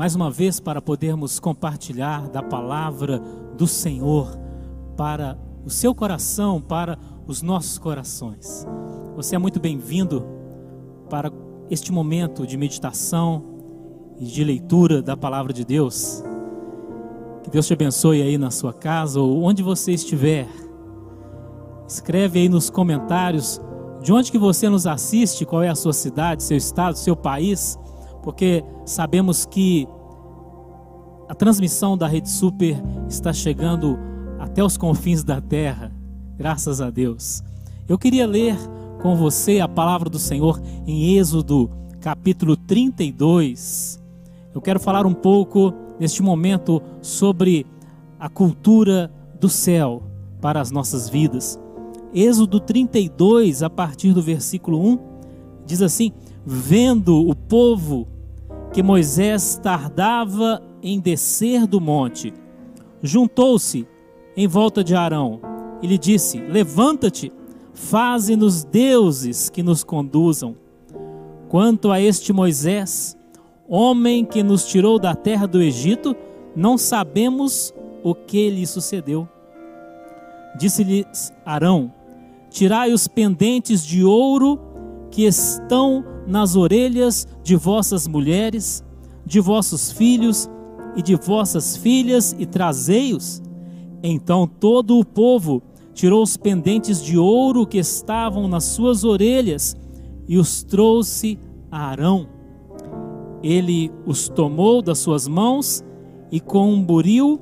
mais uma vez para podermos compartilhar da palavra do Senhor para o seu coração, para os nossos corações. Você é muito bem-vindo para este momento de meditação e de leitura da palavra de Deus. Que Deus te abençoe aí na sua casa ou onde você estiver. Escreve aí nos comentários de onde que você nos assiste, qual é a sua cidade, seu estado, seu país, porque sabemos que a transmissão da Rede Super está chegando até os confins da terra, graças a Deus. Eu queria ler com você a palavra do Senhor em Êxodo, capítulo 32. Eu quero falar um pouco neste momento sobre a cultura do céu para as nossas vidas. Êxodo 32, a partir do versículo 1, diz assim: Vendo o povo que Moisés tardava em descer do monte, juntou-se em volta de Arão e lhe disse: Levanta-te, faze-nos deuses que nos conduzam. Quanto a este Moisés, homem que nos tirou da terra do Egito, não sabemos o que lhe sucedeu. Disse-lhes Arão: Tirai os pendentes de ouro que estão nas orelhas de vossas mulheres, de vossos filhos e de vossas filhas, e trazei-os. Então todo o povo tirou os pendentes de ouro que estavam nas suas orelhas e os trouxe a Arão. Ele os tomou das suas mãos e com um buril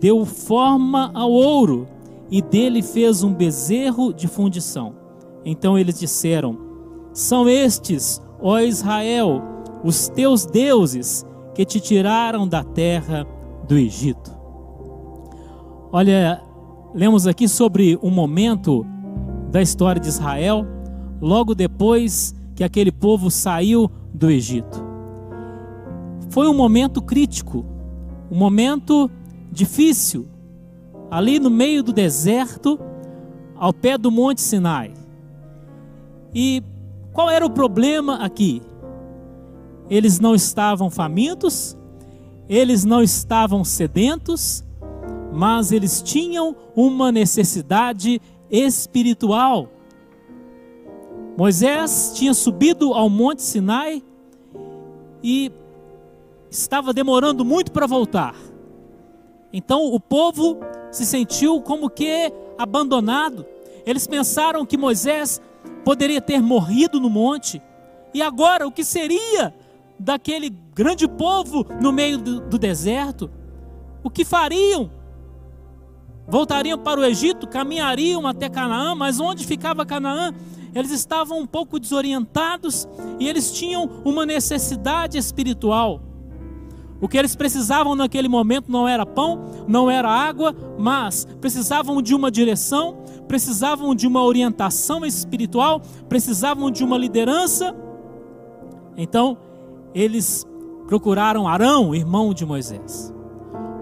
deu forma ao ouro e dele fez um bezerro de fundição. Então eles disseram: São estes, ó Israel, os teus deuses que te tiraram da terra do Egito. Olha, lemos aqui sobre um momento da história de Israel, logo depois que aquele povo saiu do Egito. Foi um momento crítico, um momento difícil, ali no meio do deserto, ao pé do Monte Sinai. E qual era o problema aqui? Eles não estavam famintos, eles não estavam sedentos, mas eles tinham uma necessidade espiritual. Moisés tinha subido ao Monte Sinai e estava demorando muito para voltar. Então o povo se sentiu como que abandonado. Eles pensaram que Moisés poderia ter morrido no monte. E agora, o que seria daquele grande povo no meio do, do deserto? O que fariam? Voltariam para o Egito, caminhariam até Canaã, mas onde ficava Canaã? Eles estavam um pouco desorientados e eles tinham uma necessidade espiritual. O que eles precisavam naquele momento não era pão, não era água, mas precisavam de uma direção, precisavam de uma orientação espiritual, precisavam de uma liderança. Então, eles procuraram Arão, irmão de Moisés.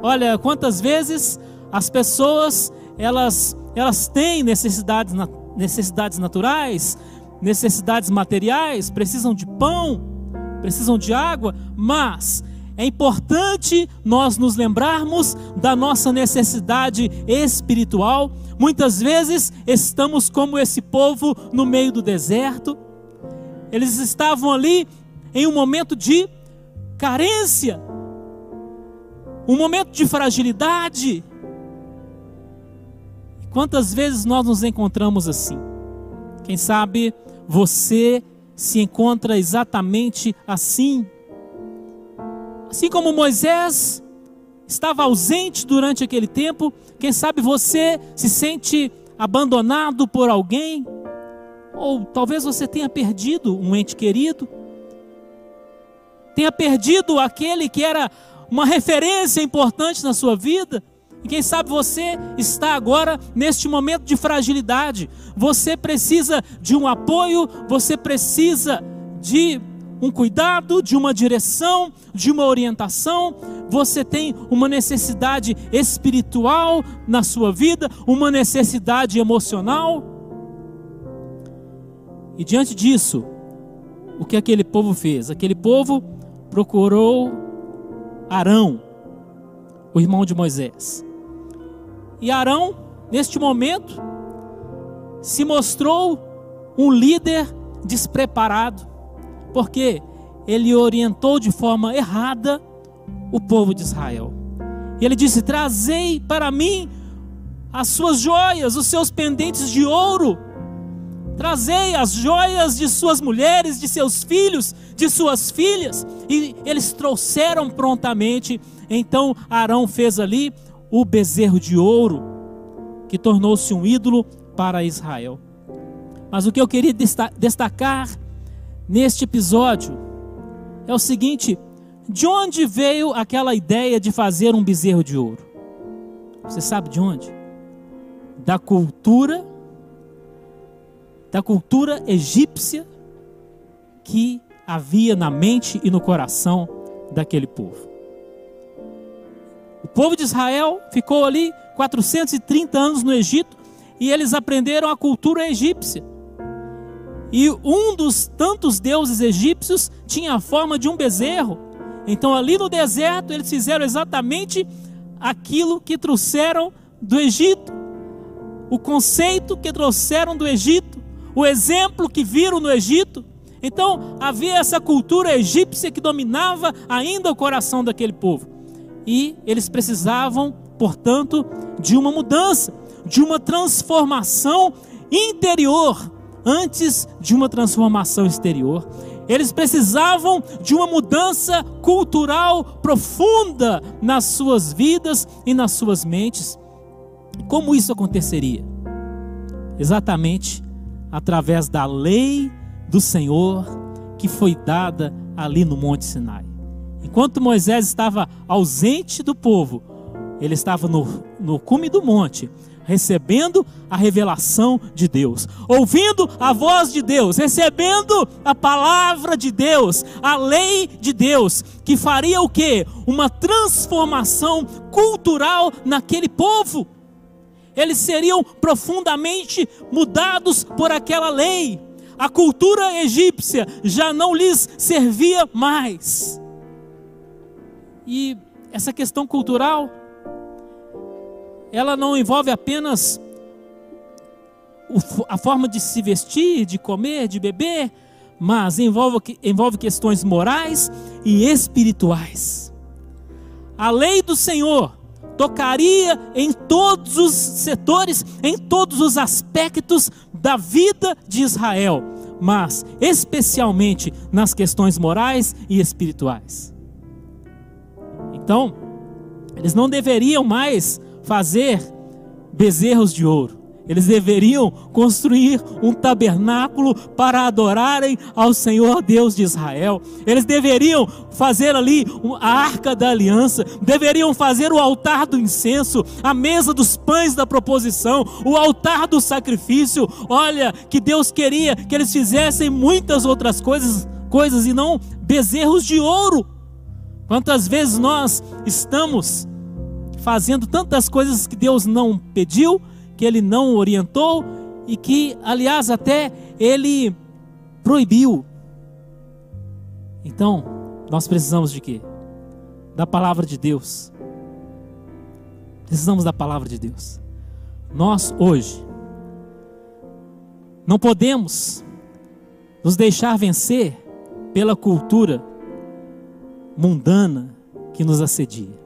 Olha, quantas vezes as pessoas, elas, elas têm necessidades, necessidades naturais, necessidades materiais, precisam de pão, precisam de água, mas é importante nós nos lembrarmos da nossa necessidade espiritual. Muitas vezes estamos como esse povo no meio do deserto. Eles estavam ali em um momento de carência, um momento de fragilidade. Quantas vezes nós nos encontramos assim? Quem sabe você se encontra exatamente assim. Assim como Moisés estava ausente durante aquele tempo, quem sabe você se sente abandonado por alguém, ou talvez você tenha perdido um ente querido, tenha perdido aquele que era uma referência importante na sua vida. E quem sabe você está agora neste momento de fragilidade. Você precisa de um apoio, você precisa de um cuidado, de uma direção, de uma orientação. Você tem uma necessidade espiritual na sua vida, uma necessidade emocional. E diante disso, o que aquele povo fez? Aquele povo procurou Arão, o irmão de Moisés. E Arão, neste momento, se mostrou um líder despreparado, porque ele orientou de forma errada o povo de Israel. E ele disse: Trazei para mim as suas joias, os seus pendentes de ouro. Trazei as joias de suas mulheres, de seus filhos, de suas filhas. E eles trouxeram prontamente. Então Arão fez ali o bezerro de ouro, que tornou-se um ídolo para Israel. Mas o que eu queria destacar neste episódio é o seguinte: de onde veio aquela ideia de fazer um bezerro de ouro? Você sabe de onde? Da cultura, da cultura egípcia que havia na mente e no coração daquele povo. O povo de Israel ficou ali 430 anos no Egito e eles aprenderam a cultura egípcia. E um dos tantos deuses egípcios tinha a forma de um bezerro. Então, ali no deserto, eles fizeram exatamente aquilo que trouxeram do Egito, o conceito que trouxeram do Egito, o exemplo que viram no Egito. Então, havia essa cultura egípcia que dominava ainda o coração daquele povo. E eles precisavam, portanto, de uma mudança, de uma transformação interior antes de uma transformação exterior. Eles precisavam de uma mudança cultural profunda nas suas vidas e nas suas mentes. Como isso aconteceria? Exatamente através da lei do Senhor que foi dada ali no Monte Sinai. Enquanto Moisés estava ausente do povo, ele estava no, no cume do monte, recebendo a revelação de Deus, ouvindo a voz de Deus, recebendo a palavra de Deus, a lei de Deus, que faria o que? Uma transformação cultural naquele povo. Eles seriam profundamente mudados por aquela lei. A cultura egípcia já não lhes servia mais. E essa questão cultural ela não envolve apenas a forma de se vestir, de comer, de beber, mas envolve, envolve questões morais e espirituais. A lei do Senhor tocaria em todos os setores, em todos os aspectos da vida de Israel, mas especialmente nas questões morais e espirituais. Então, eles não deveriam mais fazer bezerros de ouro. Eles deveriam construir um tabernáculo para adorarem ao Senhor Deus de Israel. Eles deveriam fazer ali a arca da aliança, deveriam fazer o altar do incenso, a mesa dos pães da proposição, o altar do sacrifício. Olha, que Deus queria que eles fizessem muitas outras coisas, coisas e não bezerros de ouro. Quantas vezes nós estamos fazendo tantas coisas que Deus não pediu, que Ele não orientou e que, aliás, até Ele proibiu. Então, nós precisamos de quê? Da palavra de Deus. Precisamos da palavra de Deus. Nós hoje não podemos nos deixar vencer pela cultura mundana que nos assedia.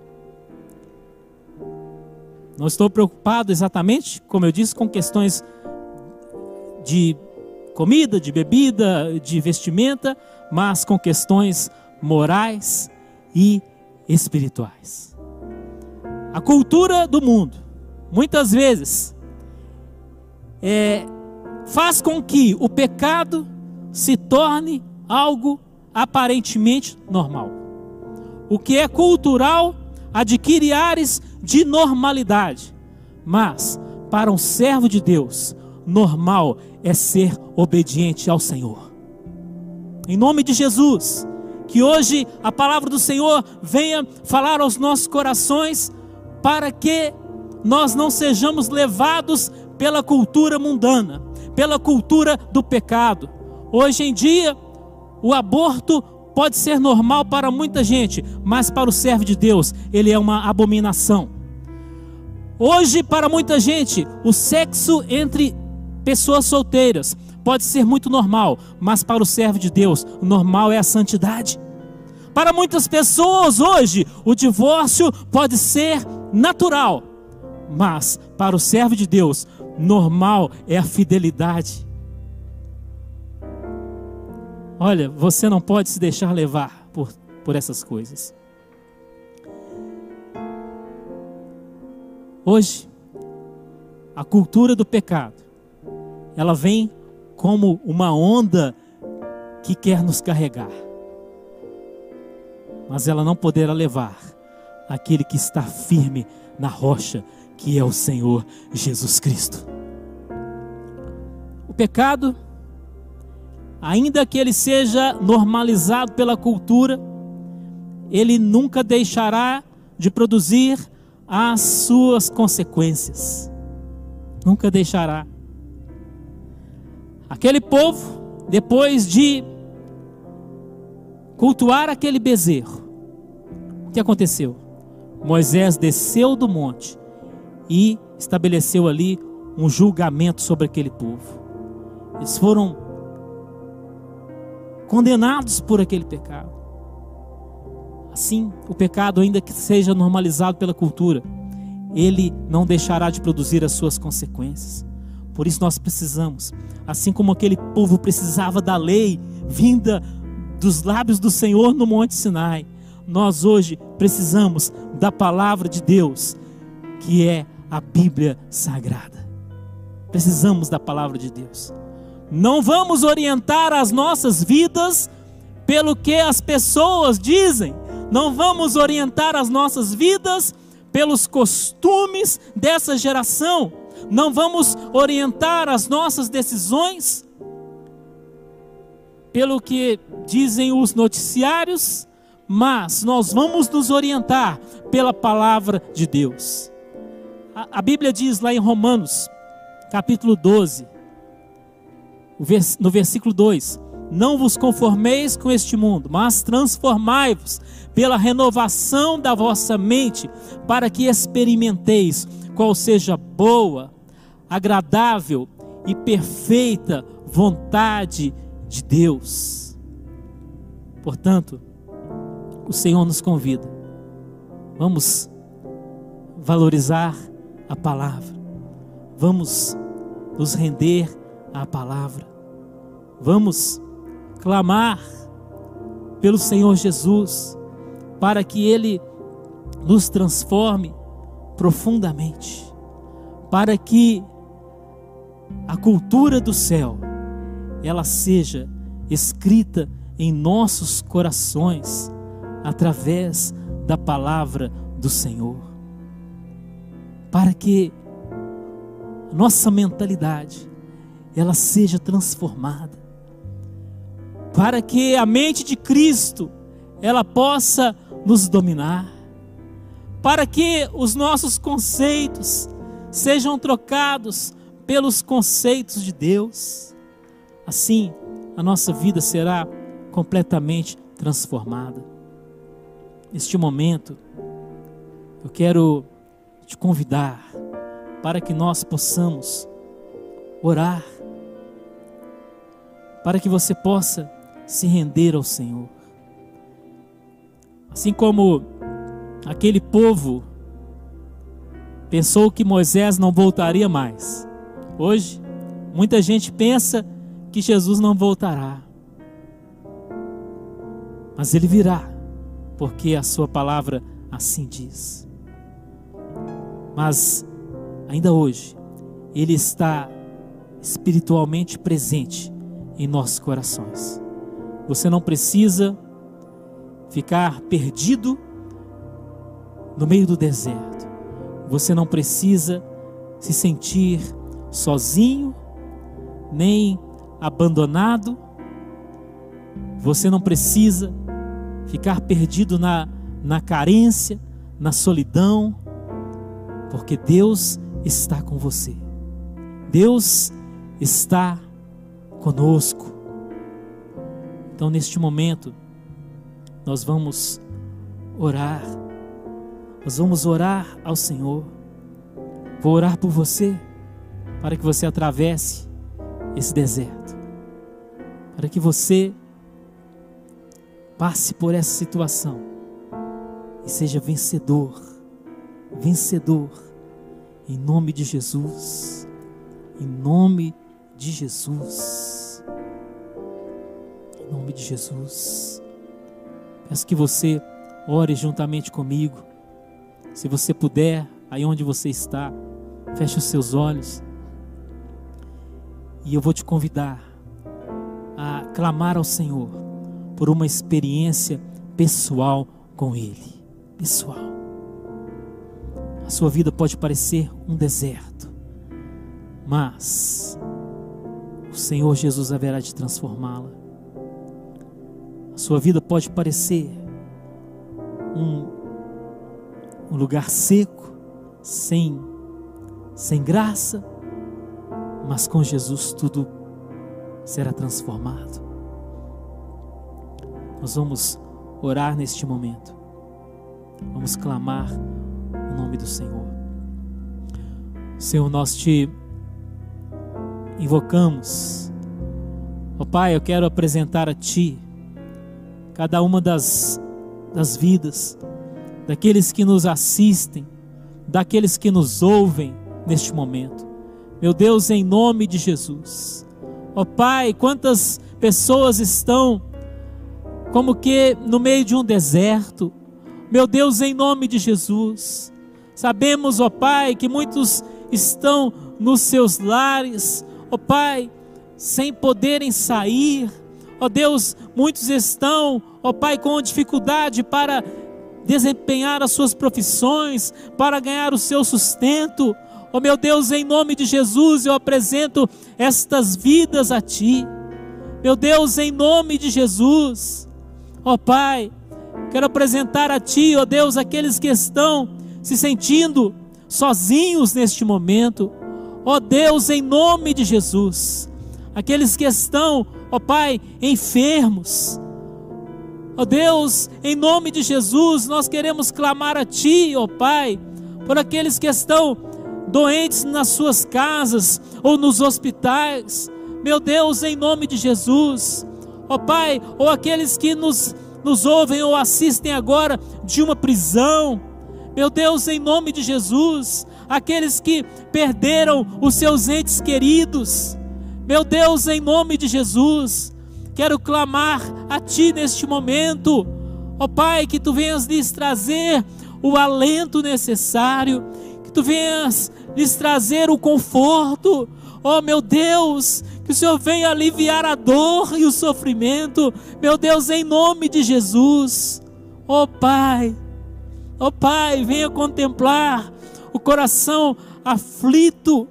Não estou preocupado exatamente, como eu disse, com questões de comida, de bebida, de vestimenta, mas com questões morais e espirituais. A cultura do mundo, muitas vezes, é, faz com que o pecado se torne algo aparentemente normal. O que é cultural adquire ares de normalidade. Mas, para um servo de Deus, normal é ser obediente ao Senhor. Em nome de Jesus, que hoje a palavra do Senhor venha falar aos nossos corações, para que nós não sejamos levados pela cultura mundana, pela cultura do pecado. Hoje em dia, o aborto pode ser normal para muita gente, mas para o servo de Deus, ele é uma abominação. Hoje, para muita gente, o sexo entre pessoas solteiras pode ser muito normal, mas para o servo de Deus, o normal é a santidade. Para muitas pessoas hoje, o divórcio pode ser natural, mas para o servo de Deus, normal é a fidelidade. Olha, você não pode se deixar levar por, por essas coisas. Hoje, a cultura do pecado, ela vem como uma onda que quer nos carregar. Mas ela não poderá levar aquele que está firme na rocha, que é o Senhor Jesus Cristo. O pecado ainda que ele seja normalizado pela cultura, ele nunca deixará de produzir as suas consequências. Nunca deixará. Aquele povo, depois de cultuar aquele bezerro, o que aconteceu? Moisés desceu do monte e estabeleceu ali um julgamento sobre aquele povo. Eles foram condenados por aquele pecado. Assim, o pecado, ainda que seja normalizado pela cultura, ele não deixará de produzir as suas consequências. Por isso nós precisamos, assim como aquele povo precisava da lei vinda dos lábios do Senhor no Monte Sinai, nós hoje precisamos da palavra de Deus, que é a Bíblia Sagrada. Precisamos da palavra de Deus. Não vamos orientar as nossas vidas pelo que as pessoas dizem. Não vamos orientar as nossas vidas pelos costumes dessa geração. Não vamos orientar as nossas decisões pelo que dizem os noticiários, mas nós vamos nos orientar pela palavra de Deus. A, a Bíblia diz lá em Romanos, capítulo 12, no versículo 2: Não vos conformeis com este mundo, mas transformai-vos pela renovação da vossa mente, para que experimenteis qual seja boa, agradável e perfeita vontade de Deus. Portanto, o Senhor nos convida, vamos valorizar a palavra, vamos nos render à palavra, Vamos clamar pelo Senhor Jesus para que Ele nos transforme profundamente, para que a cultura do céu ela seja escrita em nossos corações através da palavra do Senhor, para que nossa mentalidade ela seja transformada para que a mente de Cristo ela possa nos dominar, para que os nossos conceitos sejam trocados pelos conceitos de Deus. Assim, a nossa vida será completamente transformada. Neste momento, eu quero te convidar para que nós possamos orar, para que você possa se render ao Senhor. Assim como aquele povo pensou que Moisés não voltaria mais. Hoje, muita gente pensa que Jesus não voltará. Mas ele virá, porque a sua palavra assim diz. Mas ainda hoje, ele está espiritualmente presente em nossos corações. Você não precisa ficar perdido no meio do deserto. Você não precisa se sentir sozinho, nem abandonado. Você não precisa ficar perdido na, na carência, na solidão, porque Deus está com você. Deus está conosco. Então, neste momento, nós vamos orar. Nós vamos orar ao Senhor. Vou orar por você, para que você atravesse esse deserto, para que você passe por essa situação e seja vencedor, vencedor, em nome de Jesus, em nome de Jesus, nome de Jesus. Peço que você ore juntamente comigo, se você puder, aí onde você está, feche os seus olhos e eu vou te convidar a clamar ao Senhor por uma experiência pessoal com Ele. Pessoal. A sua vida pode parecer um deserto, mas o Senhor Jesus haverá de transformá-la. Sua vida pode parecer um, um lugar seco, sem, sem graça, mas com Jesus tudo será transformado. Nós vamos orar neste momento. Vamos clamar o nome do Senhor. Senhor, nós te invocamos. Ó oh, Pai, eu quero apresentar a Ti cada uma das, das vidas, daqueles que nos assistem, daqueles que nos ouvem neste momento. Meu Deus, em nome de Jesus. Ó oh, Pai, quantas pessoas estão como que no meio de um deserto. Meu Deus, em nome de Jesus. Sabemos, ó oh, Pai, que muitos estão nos seus lares, ó oh, Pai, sem poderem sair. Ó Deus, muitos estão, ó Pai, com dificuldade para desempenhar as suas profissões, para ganhar o seu sustento. Oh meu Deus, em nome de Jesus, eu apresento estas vidas a Ti. Meu Deus, em nome de Jesus, ó Pai, quero apresentar a Ti, ó Deus, aqueles que estão se sentindo sozinhos neste momento. Ó Deus, em nome de Jesus, aqueles que estão, ó Pai, enfermos. Ó Deus, em nome de Jesus, nós queremos clamar a Ti, ó Pai, por aqueles que estão doentes nas suas casas ou nos hospitais. Meu Deus, em nome de Jesus. Ó oh, Pai, ou aqueles que nos, nos ouvem ou assistem agora de uma prisão. Meu Deus, em nome de Jesus. Aqueles que perderam os seus entes queridos. Meu Deus, em nome de Jesus. Quero clamar a Ti neste momento. Ó oh, Pai, que Tu venhas lhes trazer o alento necessário. Que Tu venhas lhes trazer o conforto. Oh meu Deus, que o Senhor venha aliviar a dor e o sofrimento. Meu Deus, em nome de Jesus. Oh Pai, oh Pai, venha contemplar o coração aflito.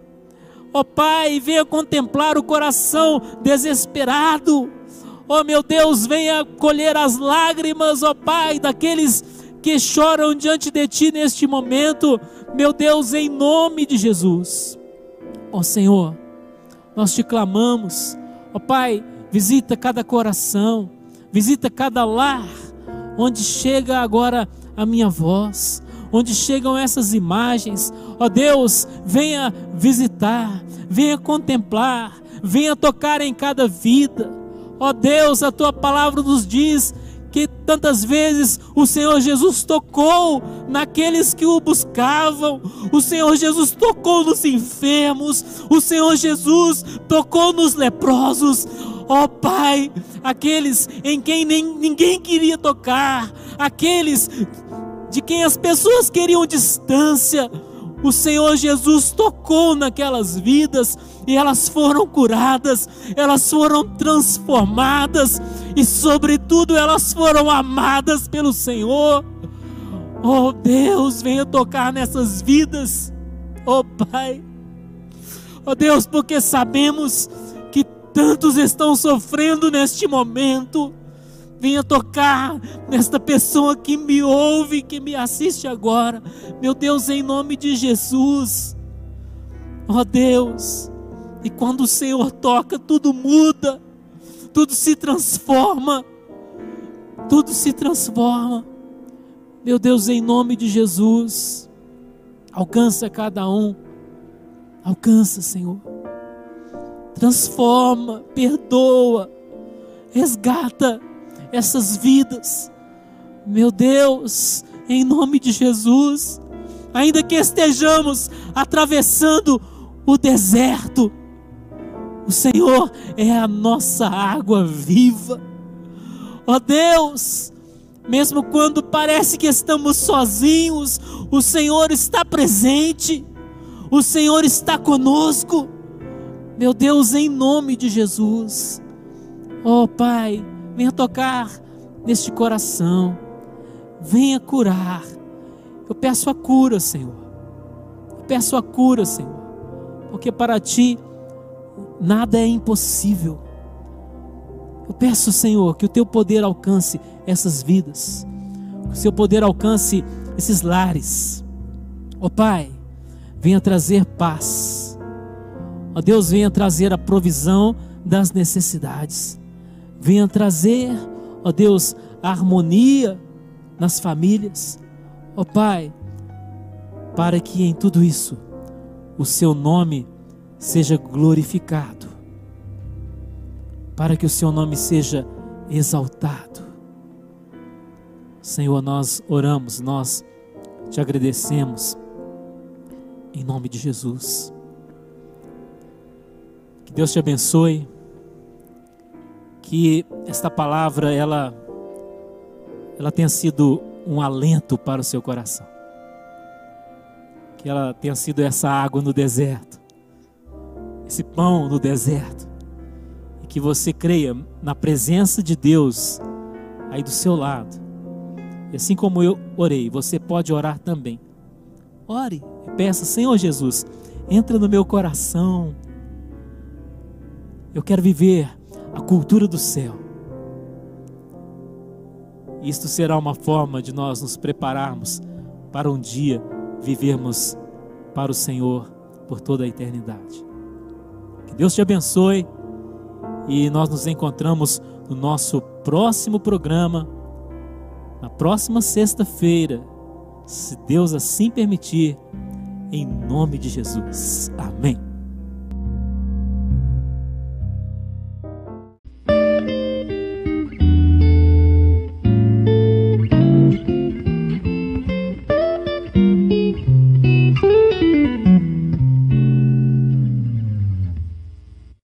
Oh Pai, venha contemplar o coração desesperado. Oh meu Deus, venha colher as lágrimas, ó oh Pai, daqueles que choram diante de Ti neste momento meu Deus, em nome de Jesus. Ó Senhor, nós te clamamos, ó Pai, visita cada coração, visita cada lar, onde chega agora a minha voz, onde chegam essas imagens. Ó Deus, venha visitar, venha contemplar, venha tocar em cada vida. Ó Deus, a tua palavra nos diz que tantas vezes o Senhor Jesus tocou naqueles que o buscavam, o Senhor Jesus tocou nos enfermos, o Senhor Jesus tocou nos leprosos. Ó oh, Pai, aqueles em quem nem, ninguém queria tocar, aqueles de quem as pessoas queriam distância, o Senhor Jesus tocou naquelas vidas e elas foram curadas, elas foram transformadas e, sobretudo, elas foram amadas pelo Senhor. Oh Deus, venha tocar nessas vidas, oh Pai. Oh Deus, porque sabemos que tantos estão sofrendo neste momento Venha tocar nesta pessoa que me ouve, que me assiste agora. Meu Deus, em nome de Jesus. Ó oh Deus, e quando o Senhor toca, tudo muda. tudo se transforma. Tudo se transforma. Meu Deus, em nome de Jesus, alcança cada um. Alcança, Senhor. Transforma, perdoa, resgata essas vidas. Meu Deus, em nome de Jesus, ainda que estejamos atravessando o deserto, o Senhor é a nossa água viva. Ó oh Deus, mesmo quando parece que estamos sozinhos, o Senhor está presente, o Senhor está conosco. Meu Deus, em nome de Jesus, ó oh, Pai, venha tocar neste coração, venha curar. Eu peço a cura, Senhor. Eu peço a cura, Senhor, porque para Ti nada é impossível. Eu peço, Senhor, que o teu poder alcance essas vidas, que o seu poder alcance esses lares. Ó oh, Pai, venha trazer paz. Ó oh, Deus, venha trazer a provisão das necessidades. Venha trazer, ó Deus, a harmonia nas famílias. Ó Pai, para que em tudo isso o seu nome seja glorificado para que o seu nome seja exaltado. Senhor, nós oramos, nós te agradecemos em nome de Jesus. Que Deus te abençoe. Que esta palavra ela ela tenha sido um alento para o seu coração. Que ela tenha sido essa água no deserto. Esse pão no deserto que você creia na presença de Deus aí do seu lado. E assim como eu orei, você pode orar também. Ore e peça, Senhor Jesus, entra no meu coração. Eu quero viver a cultura do céu. Isto será uma forma de nós nos prepararmos para um dia vivermos para o Senhor por toda a eternidade. Que Deus te abençoe e nós nos encontramos no nosso próximo programa, na próxima sexta-feira, se Deus assim permitir, em nome de Jesus. Amém.